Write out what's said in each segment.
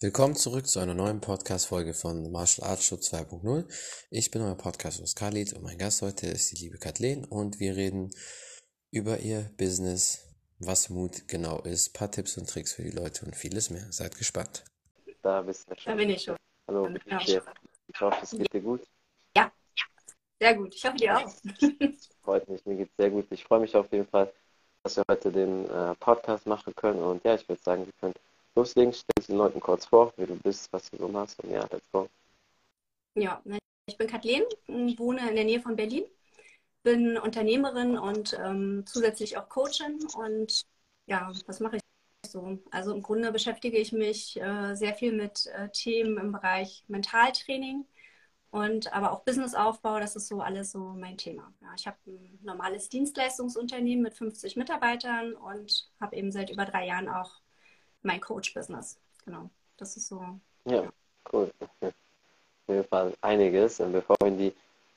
Willkommen zurück zu einer neuen Podcast-Folge von Martial Arts Show 2.0. Ich bin euer Podcast-Host Khalid und mein Gast heute ist die liebe Kathleen und wir reden über ihr Business, was Mut genau ist, paar Tipps und Tricks für die Leute und vieles mehr. Seid gespannt. Da bist du schon. Da bin ich schon. Hallo, wie geht's dir? Ich hoffe, es geht dir gut. Ja, sehr gut. Ich hoffe, dir auch. Freut mich, mir geht's sehr gut. Ich freue mich auf jeden Fall, dass wir heute den äh, Podcast machen können. Und ja, ich würde sagen, wir können loslegen. Stell dich den Leuten kurz vor, wer du bist, was du so machst. Und ja, let's go. Ja, ich bin Kathleen, wohne in der Nähe von Berlin, bin Unternehmerin und ähm, zusätzlich auch Coachin. Und ja, was mache ich so? Also im Grunde beschäftige ich mich äh, sehr viel mit äh, Themen im Bereich Mentaltraining und aber auch Businessaufbau. Das ist so alles so mein Thema. Ja, ich habe ein normales Dienstleistungsunternehmen mit 50 Mitarbeitern und habe eben seit über drei Jahren auch mein Coach-Business. Genau, das ist so. Ja, cool. Auf jeden Fall einiges. Und bevor wir in die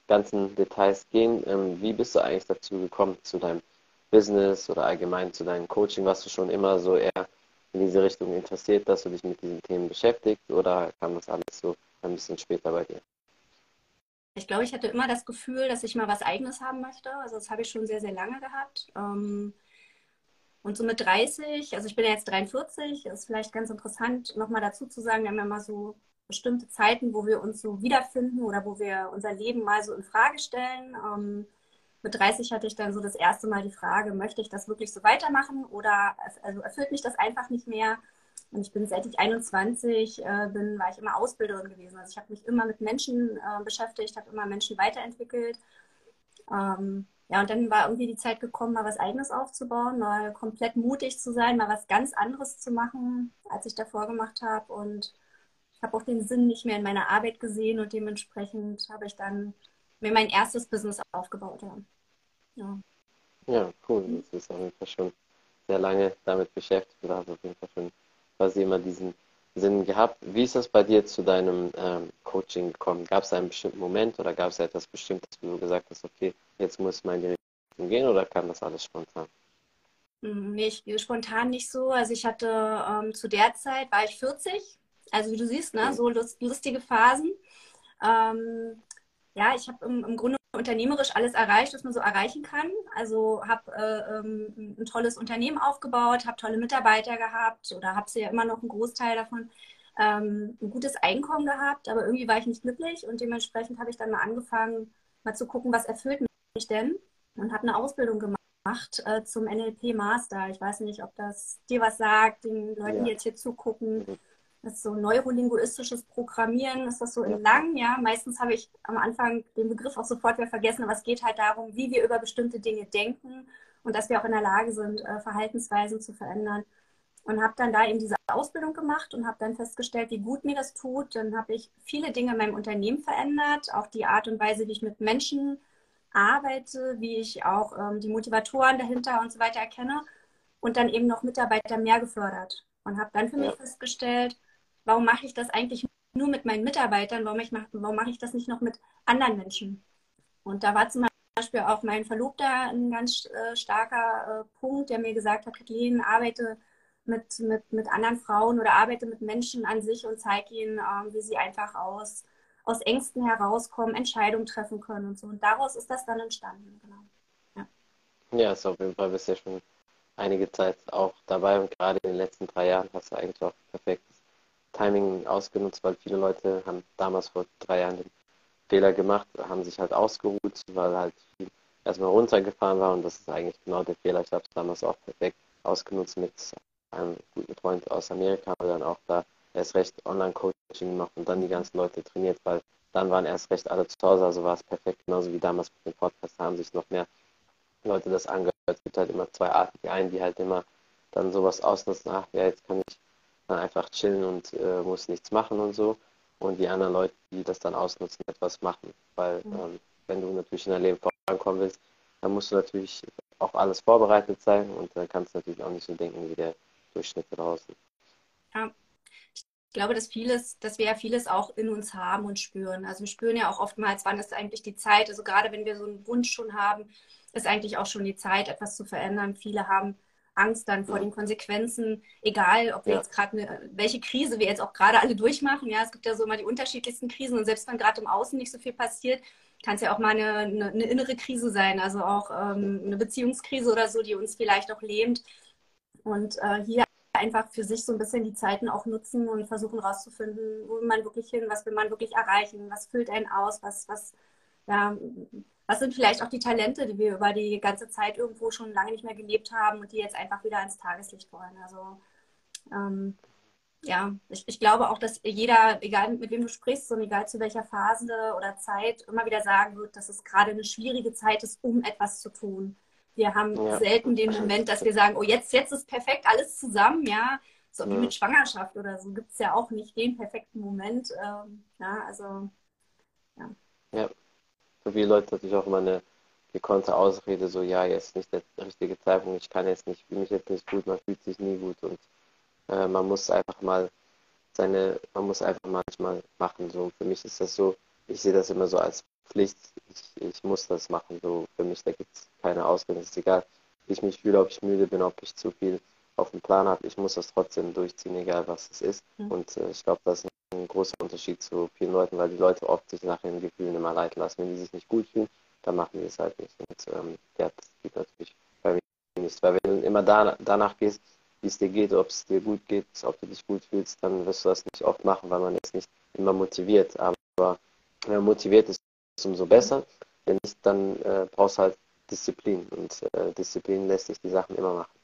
ganzen Details gehen, ähm, wie bist du eigentlich dazu gekommen, zu deinem Business oder allgemein zu deinem Coaching? Warst du schon immer so eher in diese Richtung interessiert, dass du dich mit diesen Themen beschäftigt oder kam das alles so ein bisschen später bei dir? Ich glaube, ich hatte immer das Gefühl, dass ich mal was Eigenes haben möchte. Also das habe ich schon sehr, sehr lange gehabt. Ähm, und so mit 30, also ich bin ja jetzt 43, ist vielleicht ganz interessant, nochmal dazu zu sagen, wir haben ja mal so bestimmte Zeiten, wo wir uns so wiederfinden oder wo wir unser Leben mal so in Frage stellen. Ähm, mit 30 hatte ich dann so das erste Mal die Frage, möchte ich das wirklich so weitermachen oder also erfüllt mich das einfach nicht mehr? Und ich bin seit ich 21 äh, bin, war ich immer Ausbilderin gewesen. Also ich habe mich immer mit Menschen äh, beschäftigt, habe immer Menschen weiterentwickelt. Ähm, ja, und dann war irgendwie die Zeit gekommen, mal was Eigenes aufzubauen, mal komplett mutig zu sein, mal was ganz anderes zu machen, als ich davor gemacht habe. Und ich habe auch den Sinn nicht mehr in meiner Arbeit gesehen und dementsprechend habe ich dann mir mein erstes Business aufgebaut. Ja, ja. Ja, cool. Das ist auf jeden Fall schon sehr lange damit beschäftigt. Du hast auf jeden Fall schon quasi immer diesen Sinn gehabt. Wie ist das bei dir zu deinem ähm, Coaching gekommen? Gab es einen bestimmten Moment oder gab es etwas Bestimmtes, wo du gesagt hast, okay, jetzt muss man in die Richtung gehen oder kam das alles spontan? Nee, ich, spontan nicht so. Also ich hatte ähm, zu der Zeit war ich 40. Also wie du siehst, ne, so lust, lustige Phasen. Ähm, ja, ich habe im, im, Grunde unternehmerisch alles erreicht, was man so erreichen kann. Also habe äh, ähm, ein tolles Unternehmen aufgebaut, habe tolle Mitarbeiter gehabt oder habe sie ja immer noch einen Großteil davon, ähm, ein gutes Einkommen gehabt, aber irgendwie war ich nicht glücklich und dementsprechend habe ich dann mal angefangen, mal zu gucken, was erfüllt mich denn und habe eine Ausbildung gemacht äh, zum NLP Master. Ich weiß nicht, ob das dir was sagt, den Leuten, ja. die jetzt hier zugucken. Das ist so neurolinguistisches Programmieren, ist das so in lang, ja. Meistens habe ich am Anfang den Begriff auch sofort wieder vergessen, aber es geht halt darum, wie wir über bestimmte Dinge denken und dass wir auch in der Lage sind, äh, Verhaltensweisen zu verändern. Und habe dann da eben diese Ausbildung gemacht und habe dann festgestellt, wie gut mir das tut. Dann habe ich viele Dinge in meinem Unternehmen verändert, auch die Art und Weise, wie ich mit Menschen arbeite, wie ich auch ähm, die Motivatoren dahinter und so weiter erkenne und dann eben noch Mitarbeiter mehr gefördert. Und habe dann für mich festgestellt, warum mache ich das eigentlich nur mit meinen Mitarbeitern? Warum, ich mach, warum mache ich das nicht noch mit anderen Menschen? Und da war zum Beispiel auch mein Verlobter ein ganz äh, starker äh, Punkt, der mir gesagt hat, Kathleen, arbeite mit, mit, mit anderen Frauen oder arbeite mit Menschen an sich und zeige ihnen, äh, wie sie einfach aus, aus Ängsten herauskommen, Entscheidungen treffen können und so. Und daraus ist das dann entstanden. Genau. Ja, ja auf jeden Fall bisher schon einige Zeit auch dabei und gerade in den letzten drei Jahren hast du eigentlich auch perfektes Timing ausgenutzt, weil viele Leute haben damals vor drei Jahren den Fehler gemacht, haben sich halt ausgeruht, weil halt viel erstmal runtergefahren war und das ist eigentlich genau der Fehler. Ich habe es damals auch perfekt ausgenutzt mit einem guten Freund aus Amerika, der dann auch da erst recht Online-Coaching gemacht und dann die ganzen Leute trainiert, weil dann waren erst recht alle zu Hause, also war es perfekt, genauso wie damals mit dem Podcast, haben sich noch mehr Leute das angehört. Es gibt halt immer zwei Arten, die einen, die halt immer dann sowas ausnutzen, ach ja, jetzt kann ich dann einfach chillen und äh, muss nichts machen und so. Und die anderen Leute, die das dann ausnutzen, etwas machen. Weil mhm. ähm, wenn du natürlich in dein Leben vorankommen willst, dann musst du natürlich auf alles vorbereitet sein und dann kannst du natürlich auch nicht so denken wie der Durchschnitt draußen. Ja. Ich glaube, dass vieles, dass wir ja vieles auch in uns haben und spüren. Also wir spüren ja auch oftmals, wann ist eigentlich die Zeit. Also gerade wenn wir so einen Wunsch schon haben, ist eigentlich auch schon die Zeit, etwas zu verändern. Viele haben Angst dann vor den Konsequenzen, egal ob wir ja. jetzt gerade welche Krise wir jetzt auch gerade alle durchmachen. Ja, es gibt ja so immer die unterschiedlichsten Krisen und selbst wenn gerade im Außen nicht so viel passiert, kann es ja auch mal eine, eine, eine, innere Krise sein, also auch ähm, eine Beziehungskrise oder so, die uns vielleicht auch lähmt. Und äh, hier einfach für sich so ein bisschen die Zeiten auch nutzen und versuchen rauszufinden, wo will man wirklich hin, was will man wirklich erreichen, was füllt einen aus, was, was, ja, was sind vielleicht auch die Talente, die wir über die ganze Zeit irgendwo schon lange nicht mehr gelebt haben und die jetzt einfach wieder ins Tageslicht wollen. Also ähm, ja, ich, ich glaube auch, dass jeder, egal mit wem du sprichst und egal zu welcher Phase oder Zeit, immer wieder sagen wird, dass es gerade eine schwierige Zeit ist, um etwas zu tun. Wir haben ja. selten den Moment, dass wir sagen, oh, jetzt, jetzt ist perfekt alles zusammen, ja. So wie ja. mit Schwangerschaft oder so gibt es ja auch nicht den perfekten Moment. Ähm, ja, also, ja. Ja, für viele Leute natürlich auch immer eine gekonnte Ausrede, so, ja, jetzt nicht der richtige Zeitpunkt, ich kann jetzt nicht, fühle mich jetzt nicht gut, man fühlt sich nie gut und äh, man muss einfach mal seine, man muss einfach manchmal machen. So, für mich ist das so, ich sehe das immer so als Pflicht, ich, ich muss das machen. So, für mich, da gibt es keine Ausrede. Es ist egal, wie ich mich fühle, ob ich müde bin, ob ich zu viel auf dem Plan habe. Ich muss das trotzdem durchziehen, egal was es ist. Mhm. Und äh, ich glaube, das ist ein großer Unterschied zu vielen Leuten, weil die Leute oft sich nach ihren Gefühlen immer leiten lassen. Wenn die sich nicht gut fühlen, dann machen die es halt nicht. Und ähm, ja, das geht natürlich bei mir nicht. Weil wenn du immer da, danach gehst, wie es dir geht, ob es dir gut geht, ob du dich gut fühlst, dann wirst du das nicht oft machen, weil man ist nicht immer motiviert. Aber motiviert ist, umso besser. Wenn nicht, dann äh, brauchst du halt Disziplin und äh, Disziplin lässt sich die Sachen immer machen.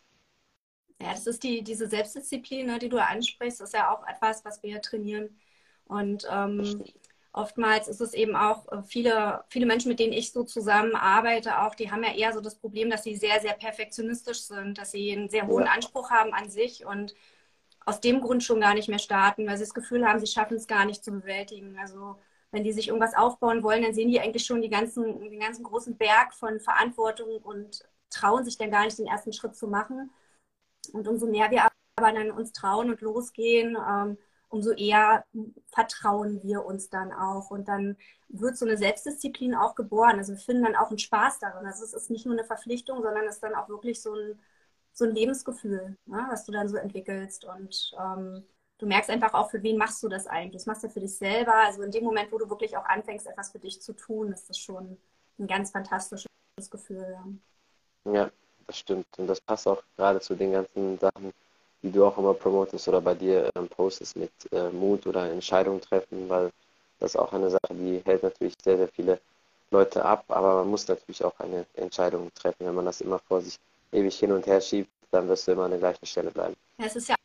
Ja, das ist die, diese Selbstdisziplin, ne, die du ansprichst, ist ja auch etwas, was wir trainieren. Und ähm, oftmals ist es eben auch äh, viele, viele Menschen, mit denen ich so zusammenarbeite, auch, die haben ja eher so das Problem, dass sie sehr, sehr perfektionistisch sind, dass sie einen sehr hohen ja. Anspruch haben an sich und aus dem Grund schon gar nicht mehr starten, weil sie das Gefühl haben, sie schaffen es gar nicht zu bewältigen. Also wenn die sich irgendwas aufbauen wollen, dann sehen die eigentlich schon die ganzen, den ganzen großen Berg von Verantwortung und trauen sich dann gar nicht den ersten Schritt zu machen. Und umso mehr wir aber dann uns trauen und losgehen, ähm, umso eher vertrauen wir uns dann auch. Und dann wird so eine Selbstdisziplin auch geboren. Also wir finden dann auch einen Spaß darin. Also es ist nicht nur eine Verpflichtung, sondern es ist dann auch wirklich so ein, so ein Lebensgefühl, ne, was du dann so entwickelst. Und ähm, du merkst einfach auch, für wen machst du das eigentlich? Das machst du für dich selber. Also in dem Moment, wo du wirklich auch anfängst, etwas für dich zu tun, ist das schon ein ganz fantastisches Gefühl. Ja, ja das stimmt. Und das passt auch gerade zu den ganzen Sachen, die du auch immer promotest oder bei dir ähm, postest mit äh, Mut oder Entscheidungen treffen, weil das ist auch eine Sache, die hält natürlich sehr, sehr viele Leute ab, aber man muss natürlich auch eine Entscheidung treffen. Wenn man das immer vor sich ewig hin und her schiebt, dann wirst du immer an der gleichen Stelle bleiben. Ja, es ist ja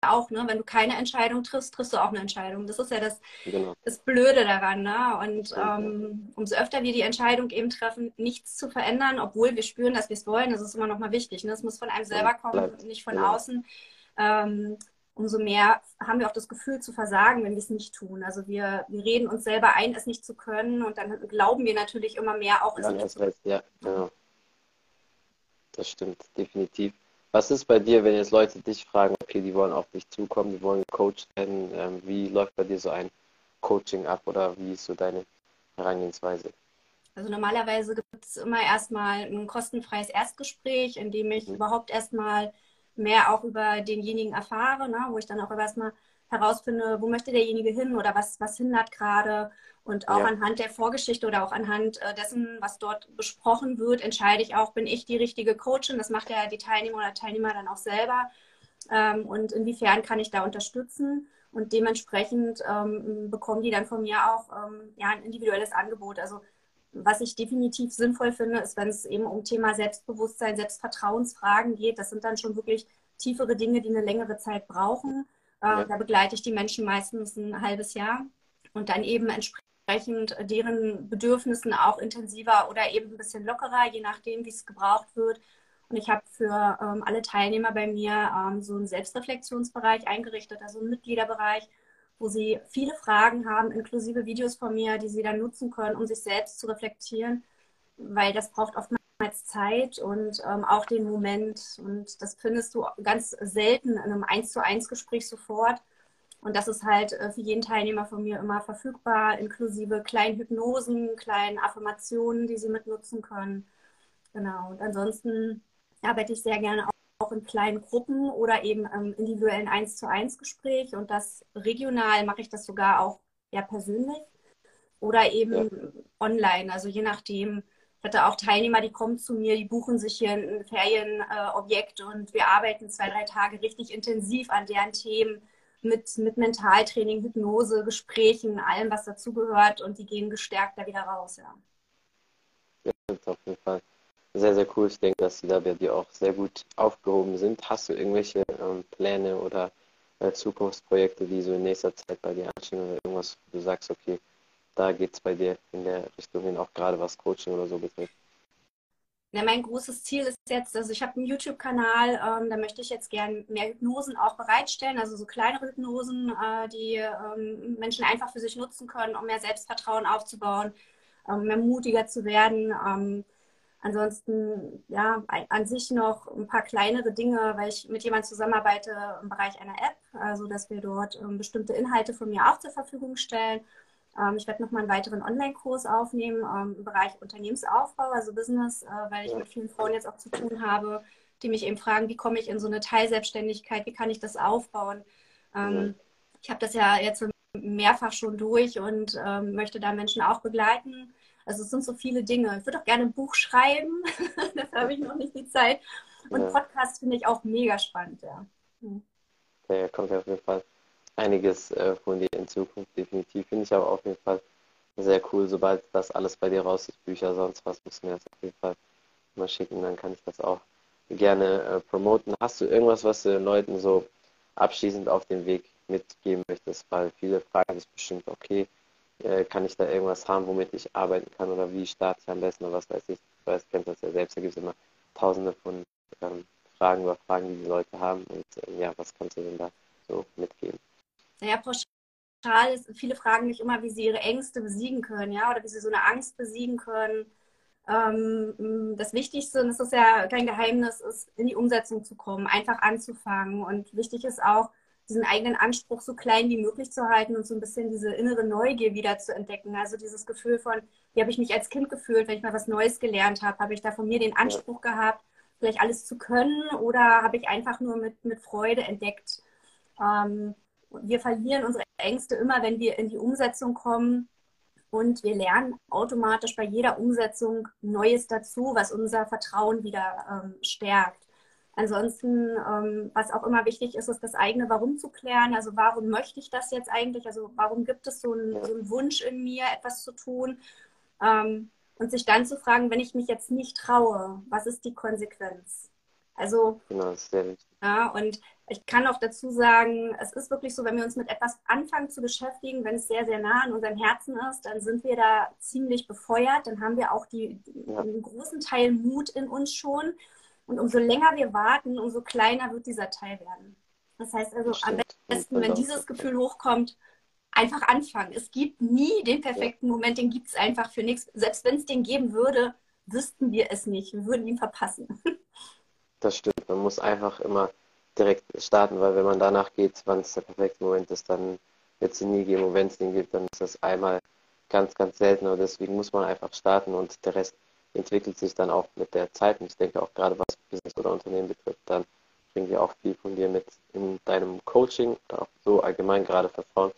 auch, ne, wenn du keine Entscheidung triffst, triffst du auch eine Entscheidung. Das ist ja das, genau. das Blöde daran. Ne? Und ähm, umso öfter wir die Entscheidung eben treffen, nichts zu verändern, obwohl wir spüren, dass wir es wollen, das ist immer noch mal wichtig. Ne? Das muss von einem selber kommen, nicht von genau. außen. Ähm, umso mehr haben wir auch das Gefühl zu versagen, wenn wir es nicht tun. Also wir, wir reden uns selber ein, es nicht zu können und dann glauben wir natürlich immer mehr auch, es ja, nicht zu können. Ja, genau. Das stimmt, definitiv. Was ist bei dir, wenn jetzt Leute dich fragen, okay, die wollen auf dich zukommen, die wollen gecoacht werden, ähm, wie läuft bei dir so ein Coaching ab oder wie ist so deine Herangehensweise? Also normalerweise gibt es immer erstmal ein kostenfreies Erstgespräch, in dem ich mhm. überhaupt erstmal mehr auch über denjenigen erfahre, ne, wo ich dann auch erstmal herausfinde, wo möchte derjenige hin oder was, was hindert gerade. Und auch ja. anhand der Vorgeschichte oder auch anhand äh, dessen, was dort besprochen wird, entscheide ich auch, bin ich die richtige Coachin. Das macht ja die Teilnehmer oder Teilnehmer dann auch selber. Ähm, und inwiefern kann ich da unterstützen? Und dementsprechend ähm, bekommen die dann von mir auch ähm, ja, ein individuelles Angebot. Also was ich definitiv sinnvoll finde, ist, wenn es eben um Thema Selbstbewusstsein, Selbstvertrauensfragen geht. Das sind dann schon wirklich tiefere Dinge, die eine längere Zeit brauchen. Ja. Da begleite ich die Menschen meistens ein halbes Jahr und dann eben entsprechend deren Bedürfnissen auch intensiver oder eben ein bisschen lockerer, je nachdem, wie es gebraucht wird. Und ich habe für ähm, alle Teilnehmer bei mir ähm, so einen Selbstreflexionsbereich eingerichtet, also einen Mitgliederbereich, wo sie viele Fragen haben, inklusive Videos von mir, die sie dann nutzen können, um sich selbst zu reflektieren, weil das braucht oftmals Zeit und ähm, auch den Moment. Und das findest du ganz selten in einem 1 zu 1 Gespräch sofort. Und das ist halt äh, für jeden Teilnehmer von mir immer verfügbar, inklusive kleinen Hypnosen, kleinen Affirmationen, die sie mitnutzen können. Genau. Und ansonsten arbeite ich sehr gerne auch in kleinen Gruppen oder eben im individuellen 1 zu 1 Gespräch und das regional mache ich das sogar auch ja persönlich oder eben ja. online, also je nachdem. Ich hatte auch Teilnehmer, die kommen zu mir, die buchen sich hier ein Ferienobjekt und wir arbeiten zwei, drei Tage richtig intensiv an deren Themen mit, mit Mentaltraining, Hypnose, Gesprächen, allem, was dazugehört und die gehen gestärkt da wieder raus, ja. Ja, das ist auf jeden Fall sehr, sehr cool. Ich denke, dass sie da bei dir auch sehr gut aufgehoben sind. Hast du irgendwelche ähm, Pläne oder äh, Zukunftsprojekte, die so in nächster Zeit bei dir anstehen oder irgendwas, wo du sagst, okay, da geht es bei dir in der Richtung hin, auch gerade was Coaching oder so betrifft? Ja, mein großes Ziel ist jetzt, also ich habe einen YouTube-Kanal, ähm, da möchte ich jetzt gerne mehr Hypnosen auch bereitstellen, also so kleinere Hypnosen, äh, die ähm, Menschen einfach für sich nutzen können, um mehr Selbstvertrauen aufzubauen, ähm, mehr mutiger zu werden. Ähm, ansonsten, ja, an sich noch ein paar kleinere Dinge, weil ich mit jemandem zusammenarbeite im Bereich einer App, also dass wir dort ähm, bestimmte Inhalte von mir auch zur Verfügung stellen ich werde nochmal einen weiteren Online-Kurs aufnehmen ähm, im Bereich Unternehmensaufbau, also Business, äh, weil ich mit vielen Frauen jetzt auch zu tun habe, die mich eben fragen, wie komme ich in so eine Teilselbstständigkeit, wie kann ich das aufbauen. Ähm, ich habe das ja jetzt mehrfach schon durch und möchte da Menschen auch begleiten. Also es sind so viele Dinge. Ich würde auch gerne ein Buch schreiben, dafür habe ich noch nicht die Zeit. Und ja. Podcast finde ich auch mega spannend, ja. Hm. Ja, kommt auf jeden Fall einiges äh, von dir in Zukunft, definitiv. Finde ich aber auf jeden Fall sehr cool. Sobald das alles bei dir raus ist, Bücher, sonst was, musst du mir das auf jeden Fall mal schicken. Dann kann ich das auch gerne äh, promoten. Hast du irgendwas, was du den Leuten so abschließend auf den Weg mitgeben möchtest? Weil viele fragen sich bestimmt, okay, äh, kann ich da irgendwas haben, womit ich arbeiten kann oder wie starte ich am besten oder was weiß ich. Du weißt, kennst das ja selbst, da gibt es immer tausende von ähm, Fragen oder Fragen, die die Leute haben. Und äh, ja, was kannst du denn da so mitgeben? Naja, pauschal ist, viele fragen mich immer, wie sie ihre Ängste besiegen können, ja, oder wie sie so eine Angst besiegen können. Ähm, das Wichtigste, und das ist ja kein Geheimnis, ist, in die Umsetzung zu kommen, einfach anzufangen. Und wichtig ist auch, diesen eigenen Anspruch so klein wie möglich zu halten und so ein bisschen diese innere Neugier wieder zu entdecken. Also dieses Gefühl von, wie habe ich mich als Kind gefühlt, wenn ich mal was Neues gelernt habe? Habe ich da von mir den Anspruch gehabt, vielleicht alles zu können oder habe ich einfach nur mit, mit Freude entdeckt, ähm, wir verlieren unsere Ängste immer, wenn wir in die Umsetzung kommen. Und wir lernen automatisch bei jeder Umsetzung Neues dazu, was unser Vertrauen wieder ähm, stärkt. Ansonsten, ähm, was auch immer wichtig ist, ist das eigene Warum zu klären. Also warum möchte ich das jetzt eigentlich? Also warum gibt es so einen, so einen Wunsch in mir, etwas zu tun? Ähm, und sich dann zu fragen, wenn ich mich jetzt nicht traue, was ist die Konsequenz? Also, genau, sehr wichtig. Ja, und ich kann auch dazu sagen, es ist wirklich so, wenn wir uns mit etwas anfangen zu beschäftigen, wenn es sehr, sehr nah an unserem Herzen ist, dann sind wir da ziemlich befeuert. Dann haben wir auch die, ja. einen großen Teil Mut in uns schon. Und umso länger wir warten, umso kleiner wird dieser Teil werden. Das heißt also, am besten, wenn dieses Gefühl hochkommt, einfach anfangen. Es gibt nie den perfekten Moment, den gibt es einfach für nichts. Selbst wenn es den geben würde, wüssten wir es nicht. Wir würden ihn verpassen. Das stimmt. Man muss einfach immer direkt starten, weil wenn man danach geht, wann es der perfekte Moment ist, dann wird es ihn nie geben. Und wenn es ihn gibt, dann ist das einmal ganz, ganz selten. Und deswegen muss man einfach starten und der Rest entwickelt sich dann auch mit der Zeit. Und ich denke auch gerade was Business oder Unternehmen betrifft, dann bringen wir auch viel von dir mit in deinem Coaching oder auch so allgemein gerade für Frauen.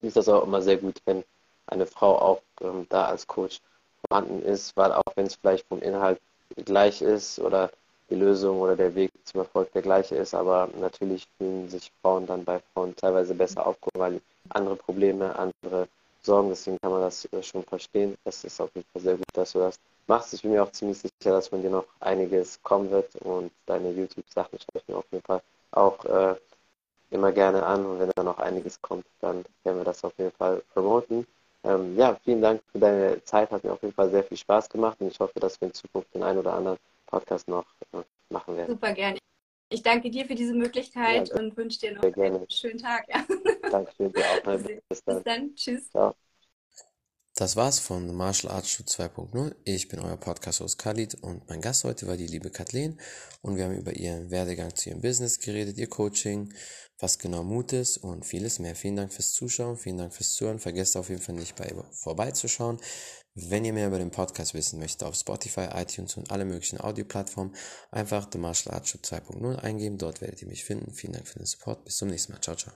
Ist das auch immer sehr gut, wenn eine Frau auch ähm, da als Coach vorhanden ist, weil auch wenn es vielleicht vom Inhalt gleich ist oder die Lösung oder der Weg zum Erfolg der gleiche ist, aber natürlich fühlen sich Frauen dann bei Frauen teilweise besser aufgehoben, weil andere Probleme, andere Sorgen, deswegen kann man das äh, schon verstehen. Das ist auf jeden Fall sehr gut, dass du das machst. Ich bin mir auch ziemlich sicher, dass von dir noch einiges kommen wird und deine YouTube-Sachen schaue ich mir auf jeden Fall auch äh, immer gerne an und wenn da noch einiges kommt, dann werden wir das auf jeden Fall promoten. Ähm, ja, vielen Dank für deine Zeit, hat mir auf jeden Fall sehr viel Spaß gemacht und ich hoffe, dass wir in Zukunft den einen oder anderen Podcast noch äh, machen werden. Super gerne. Ich danke dir für diese Möglichkeit ja, und wünsche dir noch einen schönen Tag. Ja. Dankeschön dir auch. Bis dann. Bis dann. Tschüss. Ciao. Das war's von Martial Arts Shoot 2.0. Ich bin euer Podcast-Host Khalid und mein Gast heute war die liebe Kathleen und wir haben über ihren Werdegang zu ihrem Business geredet, ihr Coaching, was genau Mut ist und vieles mehr. Vielen Dank fürs Zuschauen, vielen Dank fürs Zuhören. Vergesst auf jeden Fall nicht bei vorbeizuschauen. Wenn ihr mehr über den Podcast wissen möchtet, auf Spotify, iTunes und alle möglichen Audioplattformen einfach The Martial Arts Show 2.0 eingeben. Dort werdet ihr mich finden. Vielen Dank für den Support. Bis zum nächsten Mal. Ciao, ciao.